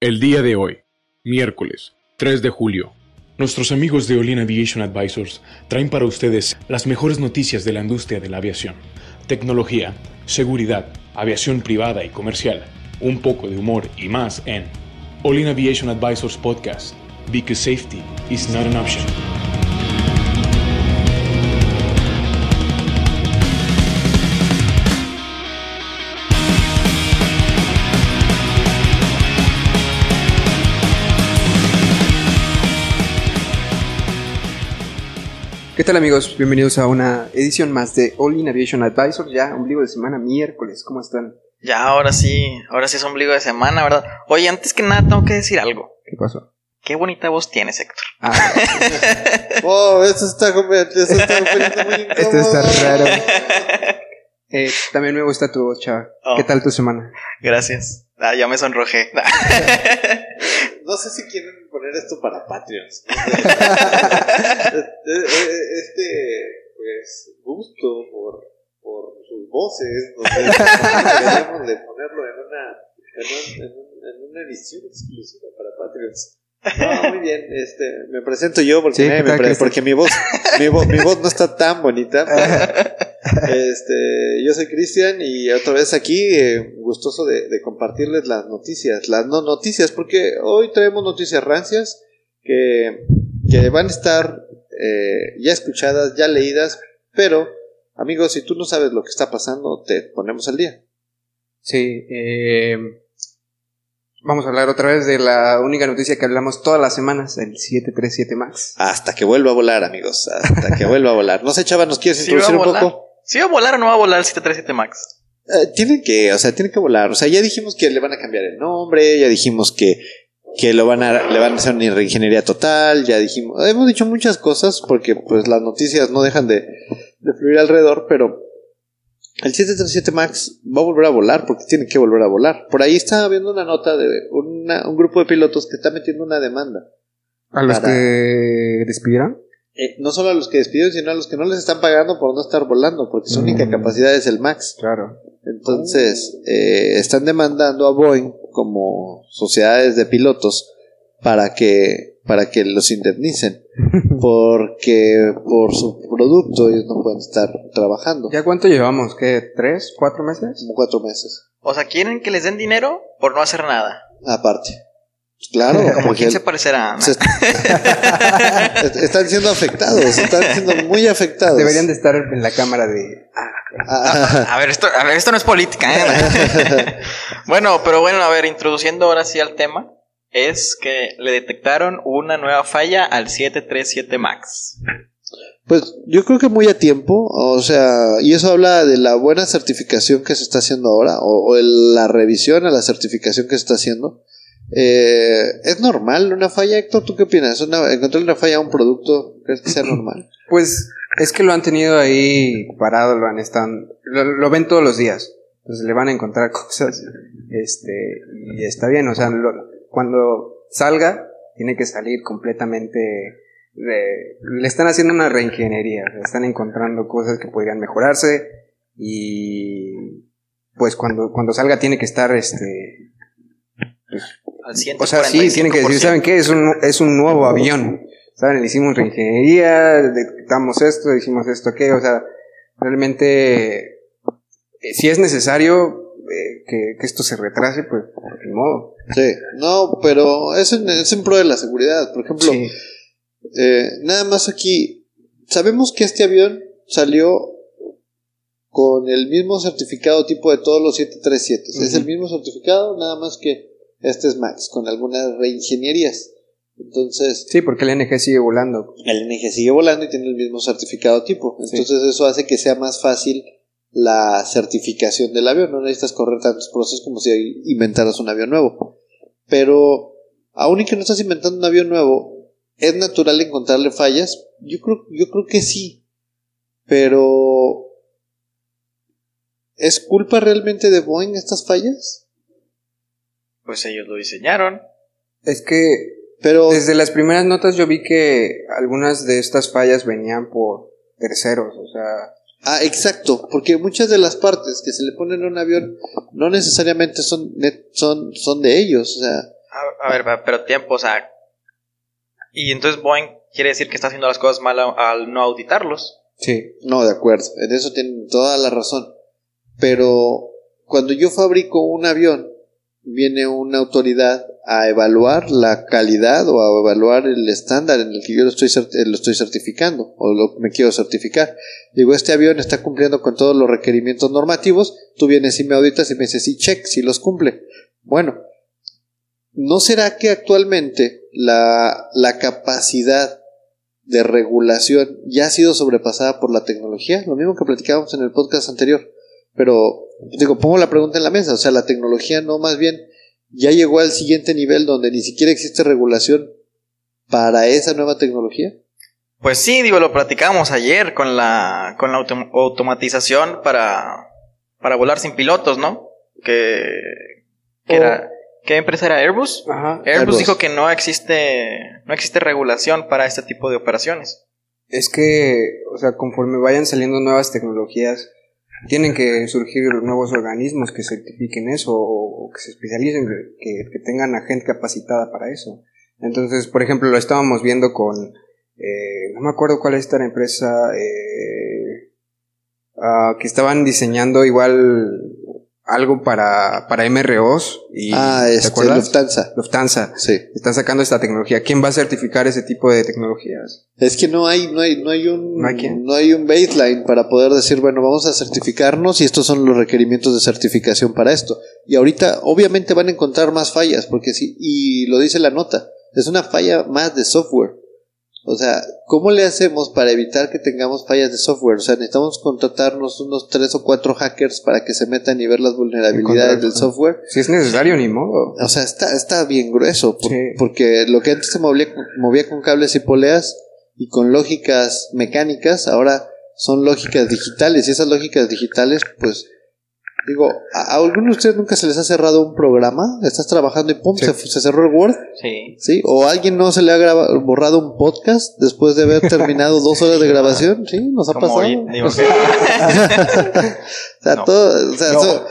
El día de hoy, miércoles 3 de julio, nuestros amigos de Olin Aviation Advisors traen para ustedes las mejores noticias de la industria de la aviación, tecnología, seguridad, aviación privada y comercial, un poco de humor y más en Olin Aviation Advisors Podcast, because safety is not an option. Tal amigos? Bienvenidos a una edición más de All In Aviation Advisor, ya ombligo de semana, miércoles, ¿cómo están? Ya, ahora sí, ahora sí es ombligo de semana, ¿verdad? Oye, antes que nada tengo que decir algo. ¿Qué pasó? Qué bonita voz tienes, Héctor. Ah, Oh, esto está, esto está muy esto está raro. Eh, también me gusta tu voz, chava. Oh. ¿Qué tal tu semana? Gracias. Ah, ya me sonrojé. No sé si quieren poner esto para Patreons. este, pues, gusto por, por sus voces. Deberíamos de ponerlo en una, en, un- en un- en una edición exclusiva para Patreons. No, muy bien, este, me presento yo porque, Sí, me- porque mi voz, mi, vo- mi voz no está tan bonita. pero, este, yo soy Cristian y otra vez aquí, eh, gustoso de, de compartirles las noticias, las no noticias, porque hoy traemos noticias rancias que, que van a estar eh, ya escuchadas, ya leídas, pero amigos, si tú no sabes lo que está pasando, te ponemos al día. Sí, eh, vamos a hablar otra vez de la única noticia que hablamos todas las semanas, el 737 MAX. Hasta que vuelva a volar, amigos, hasta que vuelva a volar. No sé, Chava, ¿nos quieres Sí introducir un poco? ¿Sí va a volar o no va a volar el 737 Max? Eh, tienen que, o sea, tienen que volar. O sea, ya dijimos que le van a cambiar el nombre, ya dijimos que, que lo van a, le van a hacer una reingeniería total, ya dijimos, hemos dicho muchas cosas porque pues las noticias no dejan de, de fluir alrededor, pero el 737 Max va a volver a volar porque tiene que volver a volar. Por ahí estaba viendo una nota de una- un grupo de pilotos que está metiendo una demanda. ¿A los Para- que despidieron? Eh, no solo a los que despidieron, sino a los que no les están pagando por no estar volando, porque su única Mm. capacidad es el Max. Claro. Entonces, eh, están demandando a Boeing como sociedades de pilotos para que, para que los indemnicen, porque por su producto ellos no pueden estar trabajando. ¿Ya cuánto llevamos? ¿Qué? ¿Tres? ¿Cuatro meses? Como cuatro meses. O sea, ¿quieren que les den dinero por no hacer nada? Aparte. Claro, Como quién se parecerá. se- est- están siendo afectados, están siendo muy afectados. Deberían de estar en la cámara de... Ah, A ver, esto, a ver, esto no es política, ¿eh? bueno, pero bueno, a ver, introduciendo ahora sí al tema, es que le detectaron una nueva falla al 737 Max. Pues yo creo que muy a tiempo, o sea, y eso habla de la buena certificación que se está haciendo ahora, o, o el- la revisión a la certificación que se está haciendo. Eh, ¿Es normal una falla, Héctor? ¿Tú qué opinas? Una, ¿Encontrar una falla a un producto, crees que sea normal? Pues es que lo han tenido ahí parado, lo han estado, lo, lo ven todos los días. Entonces le van a encontrar cosas, este, y está bien, o sea, lo- cuando salga, tiene que salir completamente, de- le están haciendo una reingeniería, le están encontrando cosas que podrían mejorarse, y pues cuando, cuando salga tiene que estar, este, Al 145%. o sea, sí, tienen que decir, ¿saben qué? Es un, es un nuevo avión. ¿Saben? Le hicimos reingeniería, detectamos esto, hicimos esto, ¿qué? O sea, realmente, eh, si es necesario eh, que, que esto se retrase, pues, ni modo. Sí, no, pero es en, es en pro de la seguridad. Por ejemplo, Sí. eh, nada más aquí, sabemos que este avión salió con el mismo certificado tipo de todos los 737. Es el mismo certificado, nada más que este es Max, con algunas reingenierías. Entonces, Sí, porque el NG sigue volando. el NG sigue volando y tiene el mismo certificado tipo. Entonces, eso hace que sea más fácil la certificación del avión. No necesitas correr tantos procesos como si inventaras un avión nuevo. Pero, aun y que no estás inventando un avión nuevo, ¿es natural encontrarle fallas? Yo creo, yo creo que sí. Pero, ¿es culpa realmente de Boeing estas fallas? Pues ellos lo diseñaron. Es que Pero, desde las primeras notas yo vi que algunas de estas fallas venían por terceros, o sea, Ah, exacto, porque muchas de las partes que se le ponen a un avión no necesariamente son, son, son de ellos. O sea, A, a ver, pero tiempo, o sea. Y entonces Boeing quiere decir que está haciendo las cosas mal al no auditarlos. Sí. No, de acuerdo, en eso tienen toda la razón. Pero cuando yo fabrico un avión, viene una autoridad a evaluar la calidad o a evaluar el estándar en el que yo lo estoy, eh, lo estoy certificando o lo, me quiero certificar. Digo, este avión está cumpliendo con todos los requerimientos normativos, tú vienes y me auditas y me dices, sí, check, si los cumple. Bueno, ¿no será que actualmente la, la capacidad de regulación ya ha sido sobrepasada por la tecnología? Lo mismo que platicábamos en el podcast anterior. Pero, digo, pongo la pregunta en la mesa, o sea, la tecnología no más bien ya llegó al siguiente nivel donde ni siquiera existe regulación para esa nueva tecnología. Pues sí, digo, lo platicamos ayer con la, con la autom- automatización para, para volar sin pilotos, ¿no? Que, que era, ¿qué empresa era Airbus? Ajá. Airbus, Airbus. dijo que no existe, no existe regulación para este tipo de operaciones. Es que, o sea, conforme vayan saliendo nuevas tecnologías, tienen que surgir nuevos organismos que certifiquen eso o, que se especialicen, que, que tengan a gente capacitada para eso. Entonces, por ejemplo, lo estábamos viendo con, eh, no me acuerdo cuál es esta empresa, eh, ah, que estaban diseñando igual algo para, para MROs. Y, ah, ¿te este, acuerdas? Lufthansa. Lufthansa. Sí. Están sacando esta tecnología. ¿Quién va a certificar ese tipo de tecnologías? Es que no hay, no hay, no hay un, ¿No hay no hay un baseline para poder decir, bueno, vamos a certificarnos y estos son los requerimientos de certificación para esto. Y ahorita, obviamente, van a encontrar más fallas, porque sí, y lo dice la nota, es una falla más de software. O sea, ¿cómo le hacemos para evitar que tengamos fallas de software? O sea, necesitamos contratarnos unos tres o cuatro hackers para que se metan y ver las vulnerabilidades del software. Si es necesario, ni modo. O sea, está, está bien grueso, por- Sí. porque lo que antes se movía, movía con cables y poleas y con lógicas mecánicas, ahora son lógicas digitales, y esas lógicas digitales, pues, digo, ¿a, alguno de ustedes nunca se les ha cerrado un programa? Estás trabajando y pum, Sí. se, se cerró el Word, Sí. ¿sí? ¿O a alguien no se le ha graba- borrado un podcast después de haber terminado dos horas de grabación? Sí, nos ha Como pasado. hoy, digo, o sea, No. todo, o sea, No. so-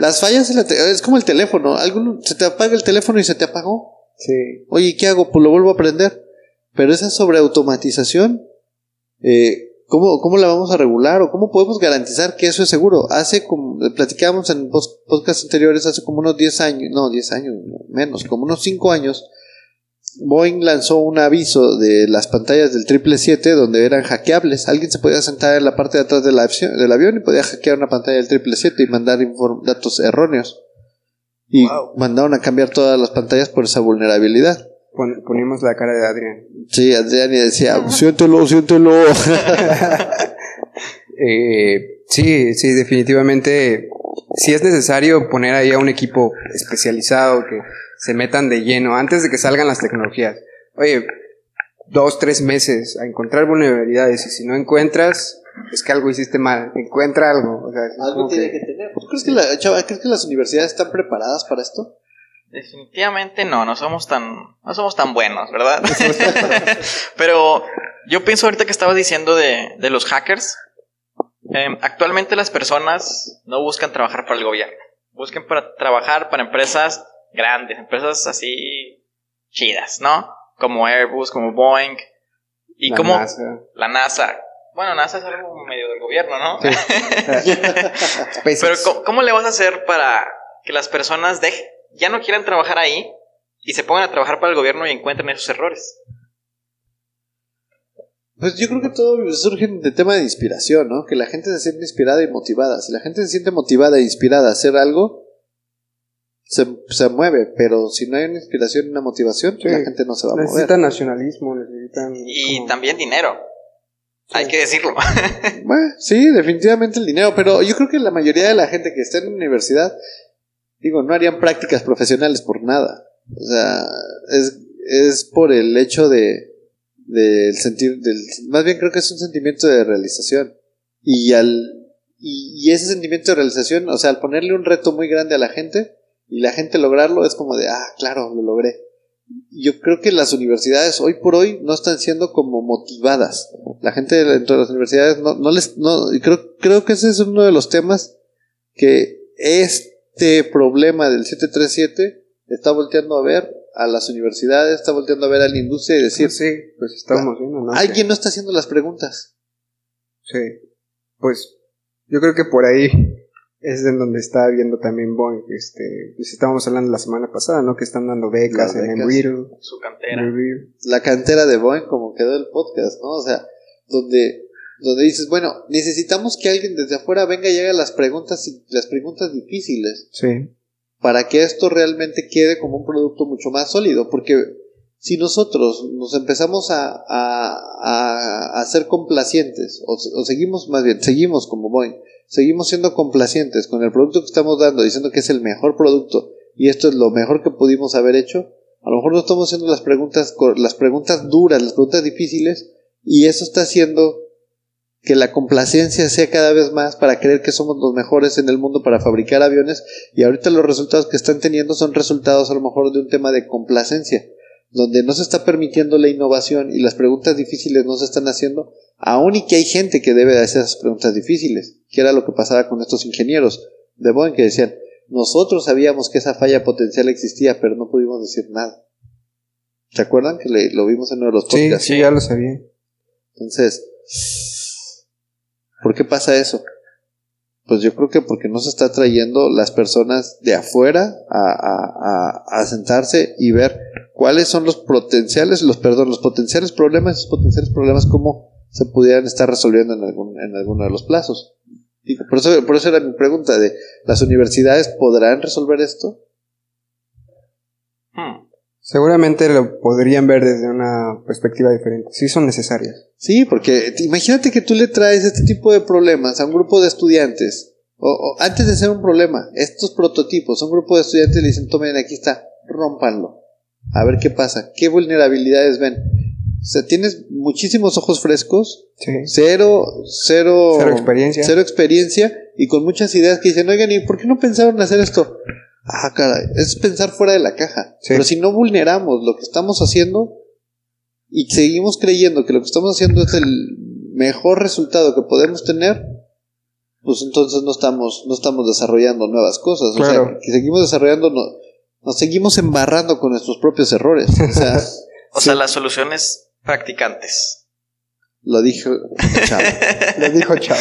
las fallas es como el teléfono, alguno se te apaga el teléfono y se te apagó. Sí. Oye, ¿qué hago? Pues lo vuelvo a aprender. Pero esa sobreautomatización, eh, ¿cómo, ¿cómo la vamos a regular? ¿O cómo podemos garantizar que eso es seguro? Hace como, platicábamos en podcasts anteriores, hace como unos 10 años, no, 10 años, menos, como unos 5 años, Boeing lanzó un aviso de las pantallas del 777 donde eran hackeables. Alguien se podía sentar en la parte de atrás del, avión- del avión y podía hackear una pantalla del 777 y mandar datos erróneos. Y Wow. mandaron a cambiar todas las pantallas por esa vulnerabilidad. Pon- ponimos la cara de Adrián. Sí, Adrián y decía, siéntelo, siéntelo. Eh, sí, sí, definitivamente. Si es necesario poner ahí a un equipo especializado que se metan de lleno antes de que salgan las tecnologías. Oye, dos, tres meses a encontrar vulnerabilidades y si no encuentras, es que algo hiciste mal. Encuentra algo. O sea, Algo tiene que- que tener. ¿Tú crees que, la, chava, ¿crees que las universidades están preparadas para esto? Definitivamente no, no somos tan, no somos tan buenos, ¿verdad? Pero yo pienso ahorita que estabas diciendo de, de los hackers. em, actualmente las personas no buscan trabajar para el gobierno, buscan para trabajar para empresas grandes, empresas así chidas, ¿no? Como Airbus, como Boeing y la como NASA. la NASA. Bueno, NASA es algo medio del gobierno, ¿no? Sí. Pero ¿cómo, cómo le vas a hacer para que las personas dejen, ya no quieran trabajar ahí y se pongan a trabajar para el gobierno y encuentren esos errores? Pues yo creo que todo surge de tema de inspiración, ¿no? Que la gente se siente inspirada y motivada. Si la gente se siente motivada e inspirada a hacer algo, se, se mueve. Pero si no hay una inspiración y una motivación, pues Sí. la gente no se va a mover. necesitan nacionalismo, necesitan. Y como- también dinero. Hay que decirlo. Bueno, sí, definitivamente el dinero, pero yo creo que la mayoría de la gente que está en la universidad, digo, no harían prácticas profesionales por nada. O sea, es, es por el hecho de, sentir, del, más bien creo que es un sentimiento de realización. Y al, y, y ese sentimiento de realización, o sea, al ponerle un reto muy grande a la gente y la gente lograrlo, es como de, ah, claro, lo logré. Yo creo que las universidades hoy por hoy no están siendo como motivadas. La gente dentro de las universidades no, no les, no, creo, creo que ese es uno de los temas que este problema del 737 está volteando a ver a las universidades, está volteando a ver a la industria y decir, sí, pues estamos viendo, ¿no? alguien no está haciendo las preguntas. Sí, pues yo creo que por ahí es en donde está viendo también Boeing. Este, pues estábamos hablando la semana pasada, ¿no? Que están dando becas, Las en becas. Embreedle. Su cantera. La cantera de Boeing, como quedó el podcast, ¿no? O sea, donde, donde dices, bueno, necesitamos que alguien desde afuera venga y haga las preguntas, las preguntas difíciles. Sí, para que esto realmente quede como un producto mucho más sólido, porque si nosotros nos empezamos a, a, a, a ser complacientes, o, o seguimos más bien, seguimos como Boeing, seguimos siendo complacientes con el producto que estamos dando, diciendo que es el mejor producto y esto es lo mejor que pudimos haber hecho, a lo mejor no estamos haciendo las preguntas, las preguntas duras, las preguntas difíciles, y eso está haciendo que la complacencia sea cada vez más para creer que somos los mejores en el mundo para fabricar aviones y ahorita los resultados que están teniendo son resultados a lo mejor de un tema de complacencia, donde no se está permitiendo la innovación y las preguntas difíciles no se están haciendo, aun y que hay gente que debe de hacer esas preguntas difíciles, que era lo que pasaba con estos ingenieros de Boeing que decían, nosotros sabíamos que esa falla potencial existía, pero no pudimos decir nada. ¿Se acuerdan que le- lo vimos en uno de los sí, podcasts? sí, ya lo sabía. Entonces, ¿por qué pasa eso? Pues yo creo que porque no se está trayendo las personas de afuera a, a- a- a sentarse y ver cuáles son los potenciales, los perdón, los potenciales problemas, esos potenciales problemas cómo se pudieran estar resolviendo en algún, en alguno de los plazos. Digo, por eso, por eso era mi pregunta de ¿las universidades podrán resolver esto? Seguramente lo podrían ver desde una perspectiva diferente. Sí son necesarias. Sí, porque imagínate que tú le traes este tipo de problemas a un grupo de estudiantes. O, o antes de ser un problema, estos prototipos, un grupo de estudiantes le dicen, tomen, aquí está, rómpanlo. A ver qué pasa, qué vulnerabilidades ven. O sea, tienes muchísimos ojos frescos, Sí. cero, cero, Cero experiencia. cero experiencia y con muchas ideas que dicen, oigan, ¿y por qué no pensaron hacer esto? Ah, caray, es pensar fuera de la caja. Sí. Pero si no vulneramos lo que estamos haciendo y seguimos creyendo que lo que estamos haciendo es el mejor resultado que podemos tener, pues entonces no estamos, no estamos desarrollando nuevas cosas. O Claro. sea, que seguimos desarrollando, no- nos seguimos embarrando con nuestros propios errores. O sea, O sea, las soluciones practicantes. lo dijo Chavo. Lo dijo Chavo.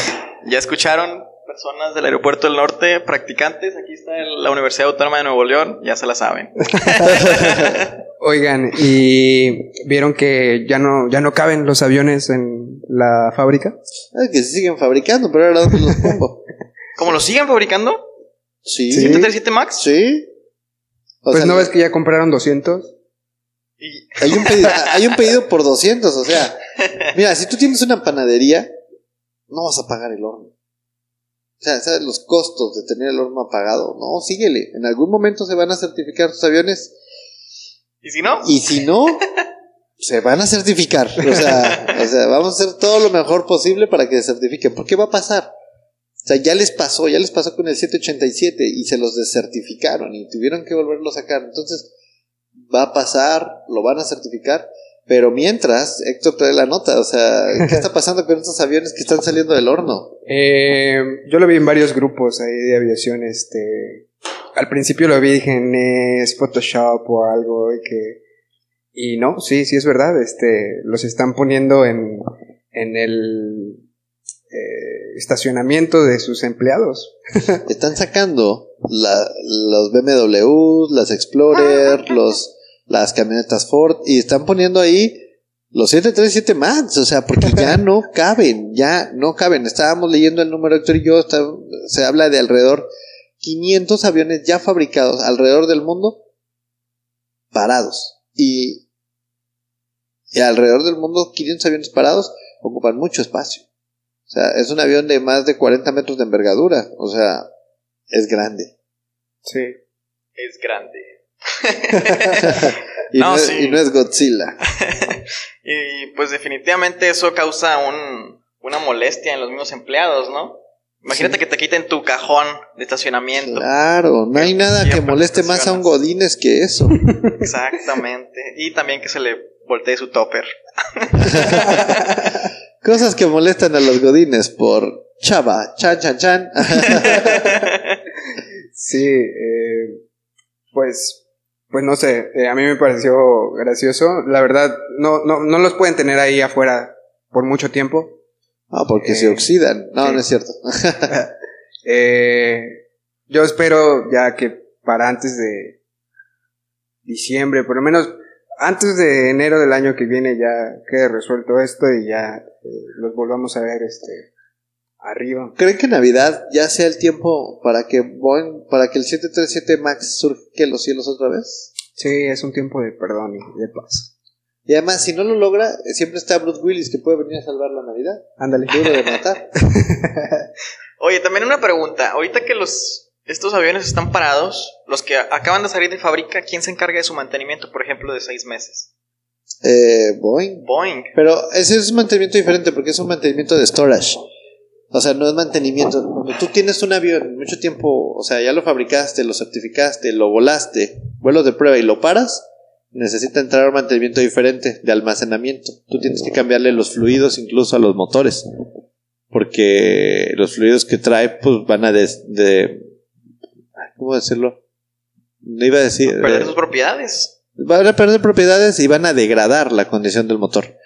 ¿Ya escucharon? Personas del aeropuerto del norte, practicantes, aquí está el- la Universidad Autónoma de Nuevo León, ya se la saben. Oigan, y vieron que ya no, ya no caben los aviones en la fábrica. Ay, que se siguen fabricando, pero ahora dónde los pongo. ¿Cómo lo siguen fabricando? Sí. Sí. ¿737 Max? Sí. O pues sea, no ves que ya compraron 200. Y- Hay un, pedido, hay un pedido por 200, o sea, mira, si tú tienes una panadería, no vas a pagar el horno. O sea, ¿sabes los costos de tener el horno apagado? No, síguele. En algún momento se van a certificar tus aviones ¿Y si no? y si no, se van a certificar. O sea, o sea, vamos a hacer todo lo mejor posible para que se certifiquen. ¿Por qué va a pasar? O sea, ya les pasó, ya les pasó con el 787 y se los desertificaron y tuvieron que volverlo a sacar. Entonces, va a pasar, lo van a certificar, pero mientras, Héctor trae la nota, o sea, ¿qué está pasando con estos aviones que están saliendo del horno? Eh, yo lo vi en varios grupos ahí de aviación. Este, al principio lo vi, dije, "Nee, es Photoshop o algo y que y no, sí, sí es verdad. Este, los están poniendo en en el eh, estacionamiento de sus empleados. Están sacando la- los BMW, las Explorer, los, las camionetas Ford y están poniendo ahí los 737 MAX, o sea, porque ya no caben, ya no caben. Estábamos leyendo el número, Héctor y yo, está- se habla de alrededor 500 aviones ya fabricados alrededor del mundo parados. Y, y alrededor del mundo 500 aviones parados ocupan mucho espacio. O sea, es un avión de más de 40 metros de envergadura. O sea, es grande. Sí. Es grande. Y no, No, es, sí. y no es Godzilla. Y pues definitivamente eso causa un, una molestia en los mismos empleados, ¿no? Imagínate que te quiten tu cajón de estacionamiento. Claro, no hay nada que moleste más a un. Godínez que eso. Exactamente. Y también que se le voltee su topper. Cosas que molestan a los Godines por chava, chan, chan, chan. Sí, eh, pues pues no sé, eh, a mí me pareció gracioso. La verdad, no, no, no los pueden tener ahí afuera por mucho tiempo. Ah, porque se Eh, oxidan. No, sí. no es cierto. Eh, yo espero ya que para antes de diciembre, por lo menos antes de enero del año que viene ya quede resuelto esto y ya eh, los volvamos a ver este arriba. ¿Creen que Navidad ya sea el tiempo para que Boeing, para que el 737 Max surque los cielos otra vez? Sí, es un tiempo de perdón y de paz. Y además, si no lo logra, siempre está Bruce Willis que puede venir a salvar la Navidad. Ándale. Duro de matar. Oye, también una pregunta. Ahorita que los estos aviones están parados, los que acaban de salir de fábrica, ¿quién se encarga de su mantenimiento, por ejemplo, de seis meses? Eh, Boeing. Boeing. Pero ese es un mantenimiento diferente porque es un mantenimiento de storage. O sea, no es mantenimiento. Cuando tú tienes un avión mucho tiempo, o sea, ya lo fabricaste, lo certificaste, lo volaste, vuelo de prueba y lo paras, necesita entrar a un mantenimiento diferente de almacenamiento. Tú tienes que cambiarle los fluidos incluso a los motores. Porque los fluidos que trae, pues van a des- de. ¿Cómo decirlo? No iba a decir. Perder eh, sus propiedades. van a perder propiedades y van a degradar la condición del motor.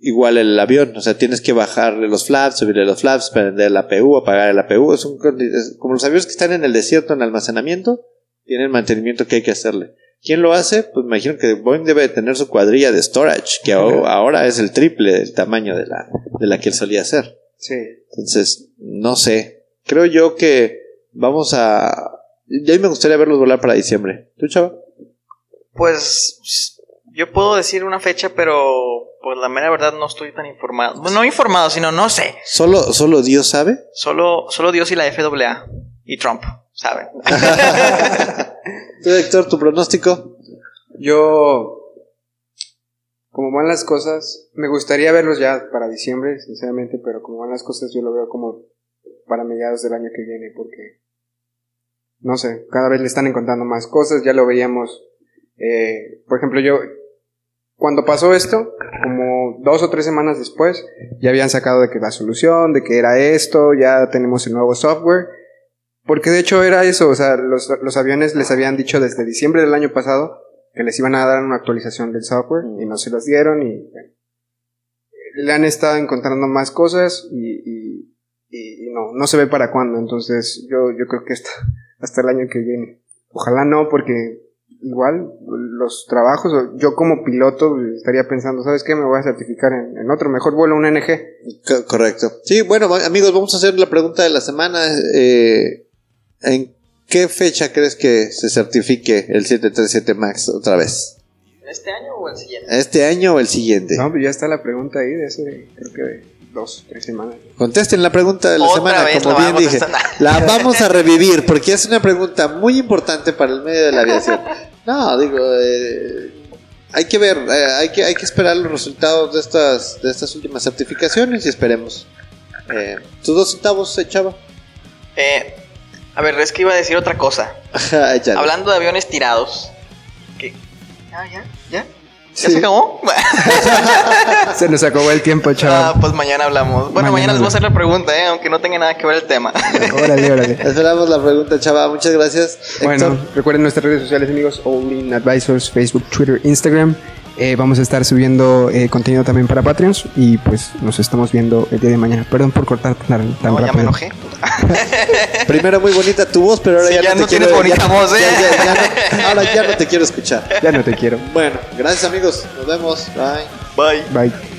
Igual el avión, o sea, tienes que bajarle los flaps, subirle los flaps, prender el APU, apagar el APU. Es un, es como los aviones que están en el desierto en almacenamiento, tienen mantenimiento que hay que hacerle. ¿Quién lo hace? Pues me imagino que Boeing debe de tener su cuadrilla de storage, que ahora ahora es el triple del tamaño de la, de la que él solía hacer. Sí. Entonces, no sé. Creo yo que vamos a... Ya me gustaría verlos volar para diciembre. ¿Tú, chava? Pues yo puedo decir una fecha, pero pues la mera verdad no estoy tan informado. No informado, sino no sé. ¿Solo, solo Dios sabe? Solo, solo Dios y la FAA y Trump saben. ¿Tú, Héctor, tu pronóstico? Yo, como van las cosas, me gustaría verlos ya para diciembre, sinceramente, pero como van las cosas yo lo veo como para mediados del año que viene, porque, no sé, cada vez le están encontrando más cosas, ya lo veíamos, eh, por ejemplo, yo, cuando pasó esto, como dos o tres semanas después, ya habían sacado de que la solución, de que era esto, ya tenemos el nuevo software, porque de hecho era eso, o sea, los, los aviones les habían dicho desde diciembre del año pasado que les iban a dar una actualización del software y no se los dieron y le han estado encontrando más cosas y- y- y no, no se ve para cuándo, entonces yo, yo creo que hasta, hasta el año que viene. Ojalá no, porque igual los trabajos, yo como piloto estaría pensando, ¿sabes qué? Me voy a certificar en, en otro, mejor vuelo un NG. Co- correcto. Sí, bueno, amigos, vamos a hacer la pregunta de la semana. Eh, ¿En qué fecha crees que se certifique el 737 MAX otra vez? ¿Este año o el siguiente? ¿Este año o el siguiente? No, pues ya está la pregunta ahí de hace, creo que de dos, tres semanas. Contesten la pregunta de la Otra semana, vez como bien dije. La vamos a revivir porque es una pregunta muy importante para el medio de la aviación. No, digo, eh, hay que ver, eh, hay, que, hay que esperar los resultados de estas, de estas últimas certificaciones y esperemos. Eh, ¿Tus dos centavos, eh, chava? Eh, a ver, es que iba a decir otra cosa. Hablando de aviones tirados. ¿Qué? Ah, ya, ya. ¿Ya Sí. se acabó? Se nos acabó el tiempo, ah, chaval. pues mañana hablamos. Bueno, Mañana mañana, les voy a hacer la pregunta, ¿eh? aunque no tenga nada que ver el tema. órale, órale. Esperamos la pregunta, chava. Muchas gracias. Bueno, Héctor. recuerden nuestras redes sociales, amigos, All Advisors, Facebook, Twitter, Instagram. Eh, vamos a estar subiendo eh, contenido también para Patreons y pues nos estamos viendo el día de mañana. Perdón por cortar tan, tan No, ya me rápido. enojé. Primero muy bonita tu voz, pero ahora Sí, ya, ya no, no te tienes quiero, bonita ya- voz, ¿eh? ya- ya- ya no- ahora ya no te quiero escuchar. Ya no te quiero. Bueno, gracias amigos. Nos vemos. Bye. Bye. Bye.